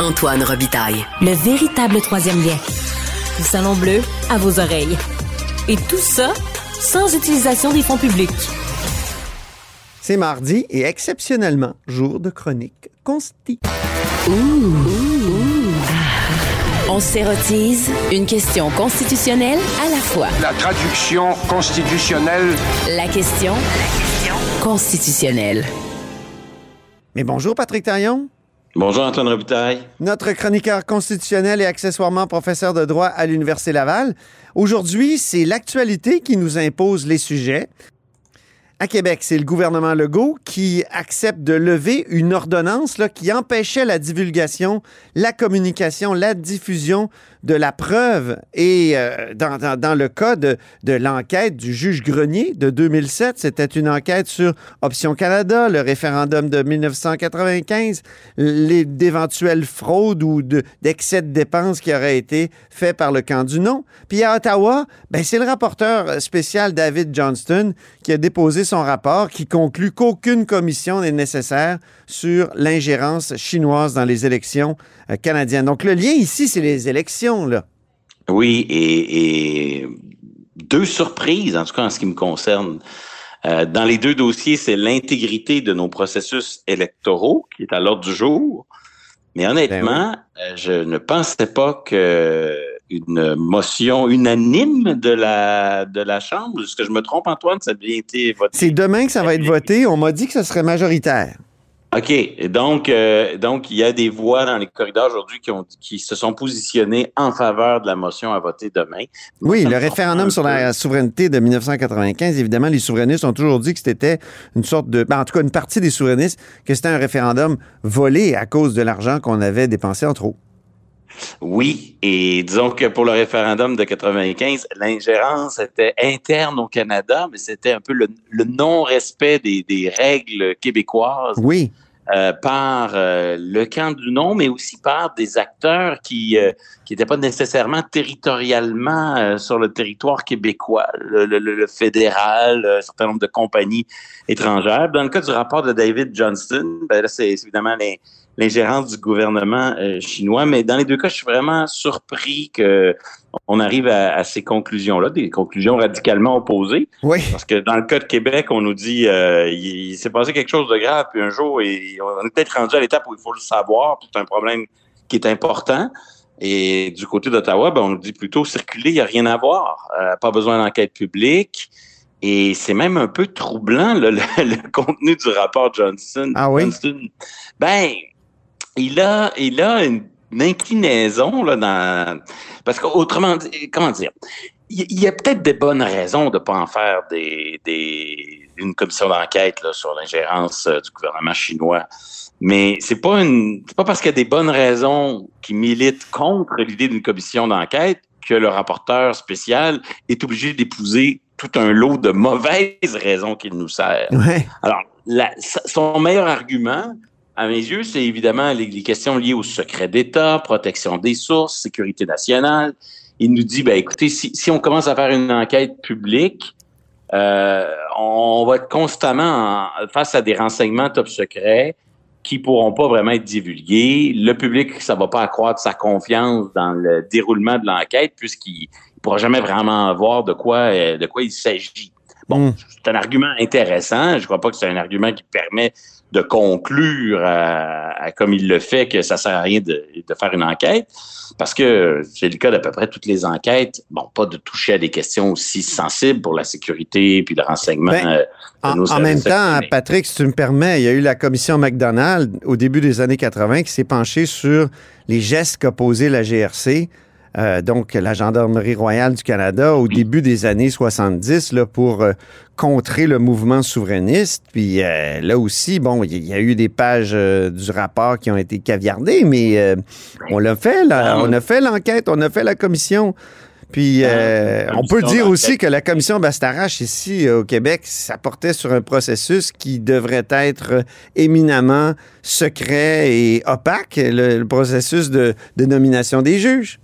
Antoine Robitaille. Le véritable troisième lien. Le salon bleu à vos oreilles. Et tout ça sans utilisation des fonds publics. C'est mardi et exceptionnellement jour de chronique consti. On s'érotise une question constitutionnelle à la fois. La traduction constitutionnelle. La question constitutionnelle. Mais bonjour Patrick Taillon. Bonjour Antoine Robitaille. Notre chroniqueur constitutionnel et accessoirement professeur de droit à l'Université Laval. Aujourd'hui, c'est l'actualité qui nous impose les sujets. À Québec, c'est le gouvernement Legault qui accepte de lever une ordonnance qui empêchait la divulgation, la communication, la diffusion de la preuve. Et euh, dans, le cas de, l'enquête du juge Grenier de 2007, c'était une enquête sur Option Canada, le référendum de 1995, les- d'éventuelles fraudes ou de- d'excès de dépenses qui auraient été faits par le camp du non. Puis à Ottawa, ben, c'est le rapporteur spécial David Johnston qui a déposé son rapport qui conclut qu'aucune commission n'est nécessaire sur l'ingérence chinoise dans les élections euh. Donc le lien ici, c'est les élections. Là. Oui, et, et deux surprises, en tout cas en ce qui me concerne. Euh, dans les deux dossiers, c'est l'intégrité de nos processus électoraux qui est à l'ordre du jour. Mais honnêtement, euh, je ne pensais pas que une motion unanime de la de la Chambre, est-ce que je me trompe, Antoine, ça a bien été voté. C'est demain que ça va être voté. On m'a dit que ce serait majoritaire. OK. Et donc, euh, donc, il y a des voix dans les corridors aujourd'hui qui, ont, qui se sont positionnées en faveur de la motion à voter demain. Oui, Ça le référendum sur la souveraineté de 1995, évidemment, les souverainistes ont toujours dit que c'était une sorte de... ben, en tout cas, une partie des souverainistes, que c'était un référendum volé à cause de l'argent qu'on avait dépensé en trop. Oui, et disons que pour le référendum de 95, l'ingérence était interne au Canada, mais c'était un peu le, le non-respect des, des règles québécoises Oui, euh, par euh, le camp du non, mais aussi par des acteurs qui euh, qui n'étaient pas nécessairement territorialement euh, sur le territoire québécois, le, le- le- fédéral, un certain nombre de compagnies étrangères. Dans le cas du rapport de David Johnston, ben là, c'est évidemment l'in- l'ingérence du gouvernement euh, chinois, mais dans les deux cas, je suis vraiment surpris que on arrive à, à ces conclusions-là, des conclusions radicalement opposées. oui. Parce que dans le cas de Québec, on nous dit euh, il, il s'est passé quelque chose de grave, puis un jour, et on est peut-être rendu à l'étape où il faut le savoir, puis c'est un problème qui est important. Et du côté d'Ottawa, ben, on nous dit plutôt circuler, il n'y a rien à voir. Euh, pas besoin d'enquête publique. Et c'est même un peu troublant, là, le, le contenu du rapport Johnson. Ah oui? Ben, il a, il a une, une inclinaison là, dans. Parce qu'autrement dit, comment dire? il y a peut-être des bonnes raisons de ne pas en faire des, des, une commission d'enquête là, sur l'ingérence euh, du gouvernement chinois. Mais c'est pas une c'est pas parce qu'il y a des bonnes raisons qui militent contre l'idée d'une commission d'enquête que le rapporteur spécial est obligé d'épouser tout un lot de mauvaises raisons qu'il nous sert. Ouais. Alors, la- son meilleur argument, à mes yeux, c'est évidemment les, les questions liées au secret d'État, protection des sources, sécurité nationale. Il nous dit, ben écoutez, si, si on commence à faire une enquête publique, euh, on va être constamment en- face à des renseignements top secrets qui pourront pas vraiment être divulgués. Le public, ça va pas accroître sa confiance dans le déroulement de l'enquête puisqu'il pourra jamais vraiment voir de quoi, euh, de quoi il s'agit. Bon, Mm. c'est un argument intéressant. Je crois pas que c'est un argument qui permet de conclure, à- à- comme il le fait, que ça sert à rien de, de faire une enquête, parce que c'est le cas d'à peu près toutes les enquêtes. Bon, pas de toucher à des questions aussi sensibles pour la sécurité puis le renseignement. Ben, euh, de En, nos en même temps. Patrick, si tu me permets, il y a eu la commission McDonald au début des années 80 qui s'est penchée sur les gestes qu'a posé la GRC, euh, donc la Gendarmerie royale du Canada, au début des années 70, là, pour euh, contrer le mouvement souverainiste. Puis euh, là aussi, bon, il y, a eu des pages du rapport qui ont été caviardées, mais on l'a fait, là, on a fait l'enquête, on a fait la commission. Puis euh, Ah, on peut dire aussi que la commission Bastarache ici euh, au Québec, ça portait sur un processus qui devrait être éminemment secret et opaque, le, le processus de, de nomination des juges.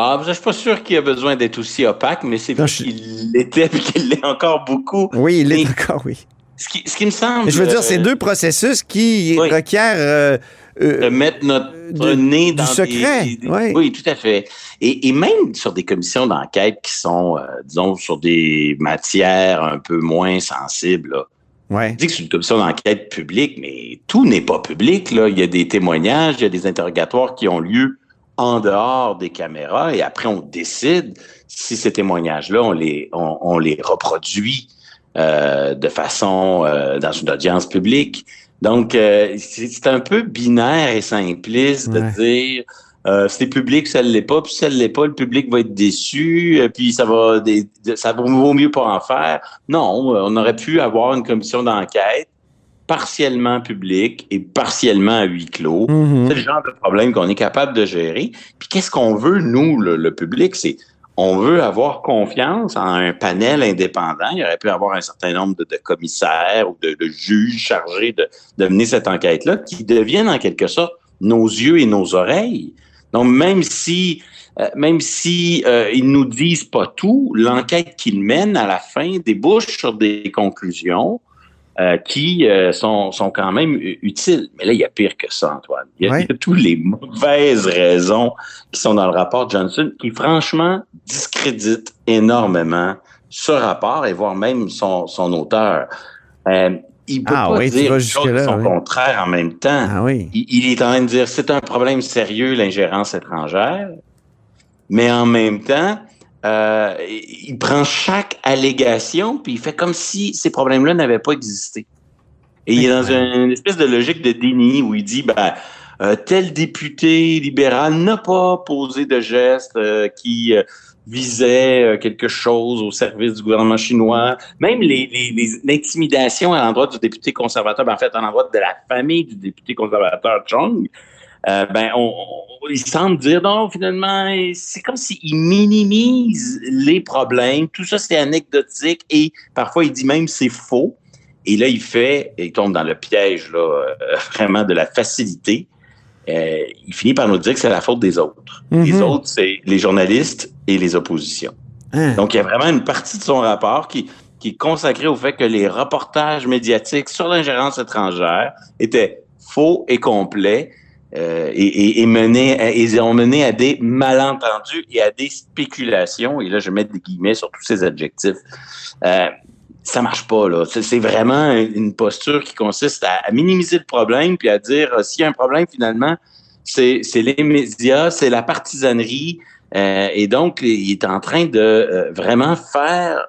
Ah, je suis pas sûr qu'il a besoin d'être aussi opaque, mais c'est vrai je- qu'il l'était et qu'il l'est encore beaucoup. Oui, il est Mais- encore, oui. Ce qui, ce qui me semble. Je veux dire, euh, c'est deux processus qui oui. requièrent euh, euh, de mettre notre de- nez du dans secret, des- des- ouais. Oui, tout à fait. Et, et même sur des commissions d'enquête qui sont, disons, sur des matières un peu moins sensibles. Là. Ouais. Je dis que c'est une commission d'enquête publique, mais tout n'est pas public. Là. Il y a des témoignages, il y a des interrogatoires qui ont lieu en dehors des caméras et après on décide si ces témoignages-là, on les, on, on les reproduit euh, de façon euh, dans une audience publique. Donc, euh, c'est un peu binaire et simpliste de dire euh, c'est public, ça ne l'est pas, puis ça ne l'est pas, le public va être déçu, euh, puis ça va des, de- ça vaut mieux pas en faire. Non, on aurait pu avoir une commission d'enquête partiellement publique et partiellement à huis clos. Mhm. C'est le genre de problème qu'on est capable de gérer. Puis qu'est-ce qu'on veut, nous, le, le public? C'est on veut avoir confiance en un panel indépendant. Il aurait pu avoir un certain nombre de, de commissaires ou de, de juges chargés de, de mener cette enquête-là qui deviennent en quelque sorte nos yeux et nos oreilles. Donc, même si euh, même si euh, ils nous disent pas tout, l'enquête qu'ils mènent à la fin débouche sur des conclusions euh, qui euh, sont, sont quand même utiles. Mais là, il y a pire que ça, Antoine. Il y a, Ouais. il y a toutes les mauvaises raisons qui sont dans le rapport Johnson qui, franchement, discréditent énormément ce rapport et voire même son, son auteur. Euh, il peut Ah pas oui, dire choses qui sont oui. contraires en même temps. Ah oui. Il, il est en train de dire c'est un problème sérieux, l'ingérence étrangère, mais en même temps, euh, il prend chaque allégation puis il fait comme si ces problèmes-là n'avaient pas existé. Et il est dans une, une espèce de logique de déni où il dit ben, euh, tel député libéral n'a pas posé de geste euh, qui visait quelque chose au service du gouvernement chinois. Même les, les, les à l'endroit du député conservateur, ben, en fait, à l'endroit de la famille du député conservateur Chung, euh, ben, on, on- il semble dire non, finalement, c'est comme s'il minimise les problèmes. Tout ça, c'est anecdotique et parfois, il dit même c'est faux. Et là, il fait, il tombe dans le piège là, euh, vraiment de la facilité. Euh, il finit par nous dire que c'est la faute des autres. Les Mhm. autres, c'est les journalistes et les oppositions. Hein? Donc, il y a vraiment une partie de son rapport qui, qui est consacrée au fait que les reportages médiatiques sur l'ingérence étrangère étaient faux et complets euh, et, et, menaient à- et ont mené à des malentendus et à des spéculations. Et là, je mets des guillemets sur tous ces adjectifs. Euh, ça marche pas, là. C'est vraiment une posture qui consiste à, minimiser le problème puis à dire euh, s'il y a un problème, finalement, c'est les médias, c'est la partisanerie. euh, et donc, il est en train de euh, vraiment faire,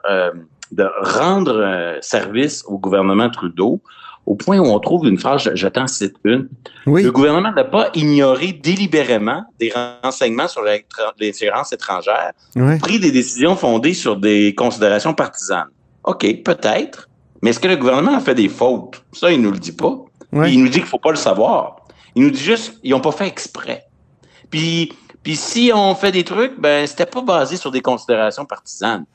de rendre service au gouvernement Trudeau au point où on trouve une phrase, t'en cite une. Oui. Le gouvernement n'a pas ignoré délibérément des renseignements sur l'ingérence étrangère pris des décisions fondées sur des considérations partisanes. OK, peut-être. Mais est-ce que le gouvernement a fait des fautes? Ça, il nous le dit pas. Il nous dit qu'il faut pas le savoir. Il nous dit juste, ils ont pas fait exprès. Puis, puis si on fait des trucs, ben, c'était pas basé sur des considérations partisanes.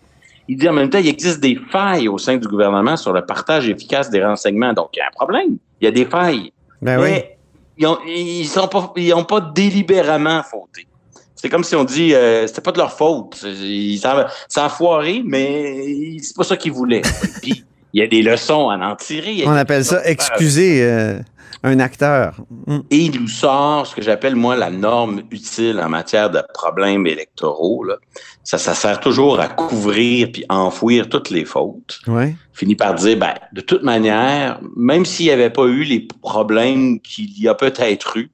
Il dit en même temps, il existe des failles au sein du gouvernement sur le partage efficace des renseignements. Donc, il y a un problème. Il y a des failles. Ben oui. Mais ils ont, ils sont pas, ils ont pas délibérément fauté. C'est comme si on dit, euh, c'était pas de leur faute. Ils- Ça, ça a foiré, mais c'est pas ça qu'ils voulaient. Puis, il y a des leçons à en tirer. On appelle ça excuser euh, un acteur. Mm. Et il nous sort ce que j'appelle, moi, la norme utile en matière de problèmes électoraux. Là. Ça, ça sert toujours à couvrir puis enfouir toutes les fautes. Ouais. Finit par dire, ben, de toute manière, même s'il n'y avait pas eu les problèmes qu'il y a peut-être eu,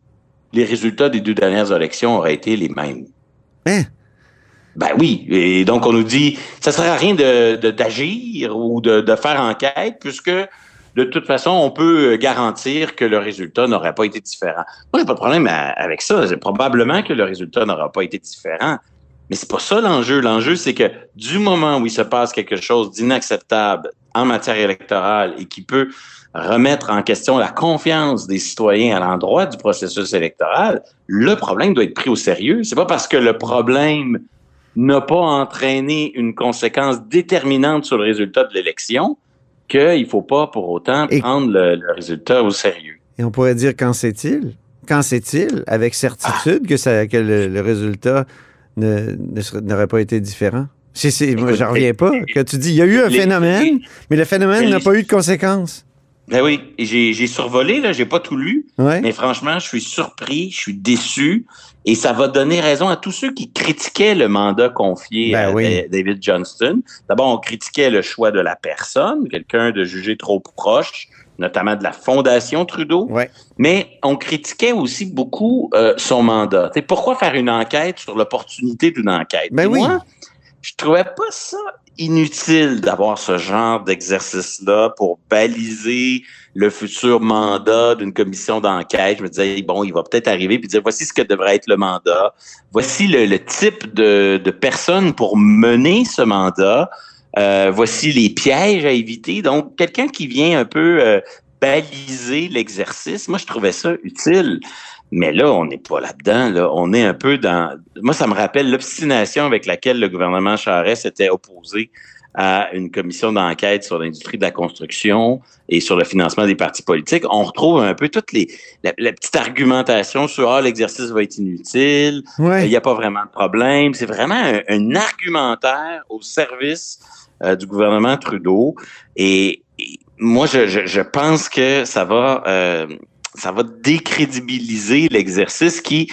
les résultats des deux dernières élections auraient été les mêmes. Hein? Ben oui. Et donc, on nous dit, ça sert à rien de, de- d'agir ou de, de faire enquête puisque de toute façon, on peut garantir que le résultat n'aurait pas été différent. Moi, j'ai pas de problème avec ça. Probablement que le résultat n'aura pas été différent. Mais c'est pas ça l'enjeu. L'enjeu, c'est que du moment où il se passe quelque chose d'inacceptable en matière électorale et qui peut remettre en question la confiance des citoyens à l'endroit du processus électoral, le problème doit être pris au sérieux. C'est pas parce que le problème n'a pas entraîné une conséquence déterminante sur le résultat de l'élection qu'il faut pas pour autant Et- prendre le, le résultat au sérieux. Et on pourrait dire quand c'est-il? Quand c'est-il, avec certitude, que, ça, que le, le résultat ne, ne n'aurait pas été différent? C'est, c'est, moi, j'en reviens pas. Que tu dis, il y a eu un les- phénomène, mais le phénomène n'a pas eu de conséquences. Ben oui, j'ai survolé, là, j'ai pas tout lu, Ouais. mais franchement, je suis surpris, je suis déçu, et ça va donner raison à tous ceux qui critiquaient le mandat confié Ben à oui. David Johnston. D'abord, on critiquait le choix de la personne, quelqu'un de jugé trop proche, notamment de la Fondation Trudeau, Ouais. mais on critiquait aussi beaucoup euh, son mandat. T'sais, pourquoi faire une enquête sur l'opportunité d'une enquête? Ben Puis oui. Moi, je trouvais pas ça inutile d'avoir ce genre d'exercice-là pour baliser le futur mandat d'une commission d'enquête. Je me disais, bon, il va peut-être arriver puis dire, voici ce que devrait être le mandat. Voici le, type de, de personnes pour mener ce mandat. Euh, voici les pièges à éviter. Donc, quelqu'un qui vient un peu euh, baliser l'exercice, moi, je trouvais ça utile. Mais là, on n'est pas là-dedans. Là. On est un peu dans. Moi, ça me rappelle l'obstination avec laquelle le gouvernement Charest s'était opposé à une commission d'enquête sur l'industrie de la construction et sur le financement des partis politiques. On retrouve un peu toutes les la, la petite argumentation sur ah l'exercice va être inutile, il Ouais. n'y a pas vraiment de problème. C'est vraiment un, un argumentaire au service euh, du gouvernement Trudeau. Et, et moi, je, je, je pense que ça va, euh, ça va décrédibiliser l'exercice qui,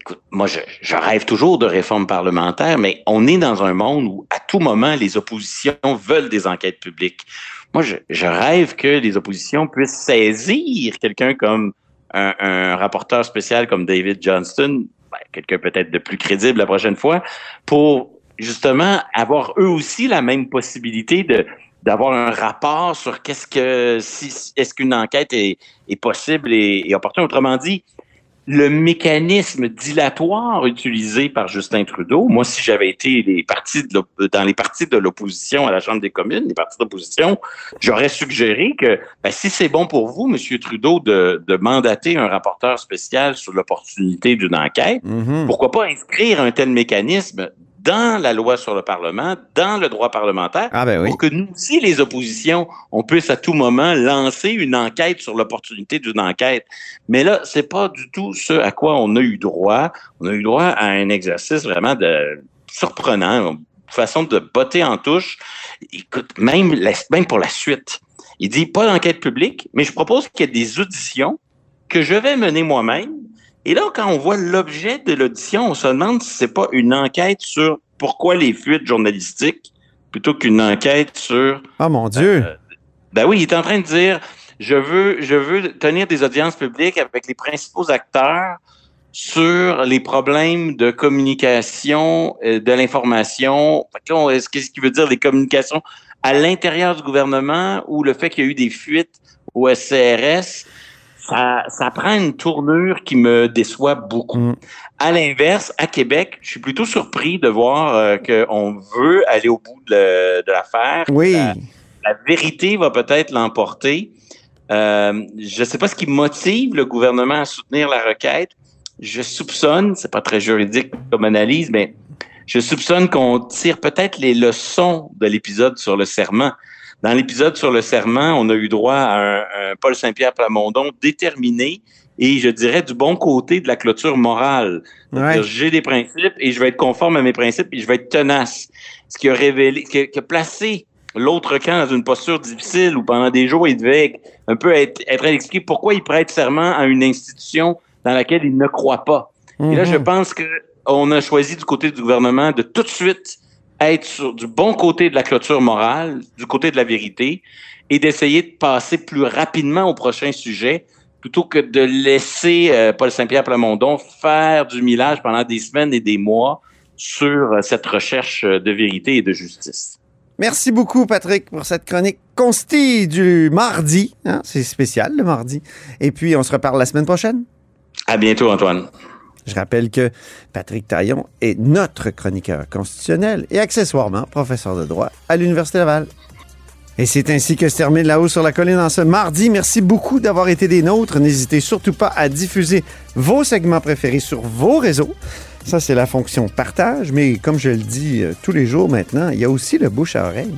écoute, moi, je, je rêve toujours de réforme parlementaire, mais on est dans un monde où, à tout moment, les oppositions veulent des enquêtes publiques. Moi, je, je rêve que les oppositions puissent saisir quelqu'un comme un, un rapporteur spécial comme David Johnston, ben, quelqu'un peut-être de plus crédible la prochaine fois, pour justement avoir eux aussi la même possibilité de d'avoir un rapport sur qu'est-ce que si est-ce qu'une enquête est, est possible et, et opportune. Autrement dit, le mécanisme dilatoire utilisé par Justin Trudeau, moi, si j'avais été les partis de l'op- dans les partis de l'opposition à la Chambre des communes, les partis d'opposition, j'aurais suggéré que ben, si c'est bon pour vous, M. Trudeau, de, de mandater un rapporteur spécial sur l'opportunité d'une enquête, Mhm. pourquoi pas inscrire un tel mécanisme dans la loi sur le Parlement, dans le droit parlementaire, Ah ben oui. pour que nous aussi, les oppositions, on puisse à tout moment lancer une enquête sur l'opportunité d'une enquête. Mais là, c'est pas du tout ce à quoi on a eu droit. On a eu droit à un exercice vraiment de surprenant, une façon de botter en touche. Écoute, même, la- même pour la suite. Il dit pas d'enquête publique, mais je propose qu'il y ait des auditions que je vais mener moi-même. Et là, quand on voit l'objet de l'audition, on se demande si c'est pas une enquête sur pourquoi les fuites journalistiques plutôt qu'une enquête sur Ah mon Dieu. ben oui, il est en train de dire je veux, je veux tenir des audiences publiques avec les principaux acteurs sur les problèmes de communication, euh, de l'information. Qu'est-ce qui veut dire les communications à l'intérieur du gouvernement ou le fait qu'il y a eu des fuites au SCRS? Ça, ça prend une tournure qui me déçoit beaucoup. Mm. À l'inverse, à Québec, je suis plutôt surpris de voir euh, qu'on veut aller au bout de, de l'affaire. Oui. La- la vérité va peut-être l'emporter. Euh, je ne sais pas ce qui motive le gouvernement à soutenir la requête. Je soupçonne, c'est pas très juridique comme analyse, mais je soupçonne qu'on tire peut-être les leçons de l'épisode sur le serment. Dans l'épisode sur le serment, on a eu droit à un, un Paul Saint-Pierre Plamondon déterminé et je dirais du bon côté de la clôture morale. Ouais. J'ai des principes et je vais être conforme à mes principes et je vais être tenace. Ce qui a révélé, qui a, qui a placé l'autre camp dans une posture difficile où pendant des jours, il devait un peu être, être expliqué pourquoi il prête serment à une institution dans laquelle il ne croit pas. Et là, je Mhm. pense que on a choisi du côté du gouvernement de tout de suite être sur, du bon côté de la clôture morale, du côté de la vérité, et d'essayer de passer plus rapidement au prochain sujet, plutôt que de laisser euh, Paul Saint-Pierre Plamondon faire du millage pendant des semaines et des mois sur euh, cette recherche euh, de vérité et de justice. Merci beaucoup, Patrick, pour cette chronique consti du mardi. Hein, C'est spécial, le mardi. Et puis, on se reparle la semaine prochaine. À bientôt, Antoine. Je rappelle que Patrick Taillon est notre chroniqueur constitutionnel et accessoirement professeur de droit à l'Université Laval. Et c'est ainsi que se termine La Haut sur la Colline en ce mardi. Merci beaucoup d'avoir été des nôtres. N'hésitez surtout pas à diffuser vos segments préférés sur vos réseaux. Ça, c'est la fonction partage, mais comme je le dis euh, tous les jours maintenant, il y a aussi le bouche à oreille.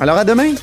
Alors à demain!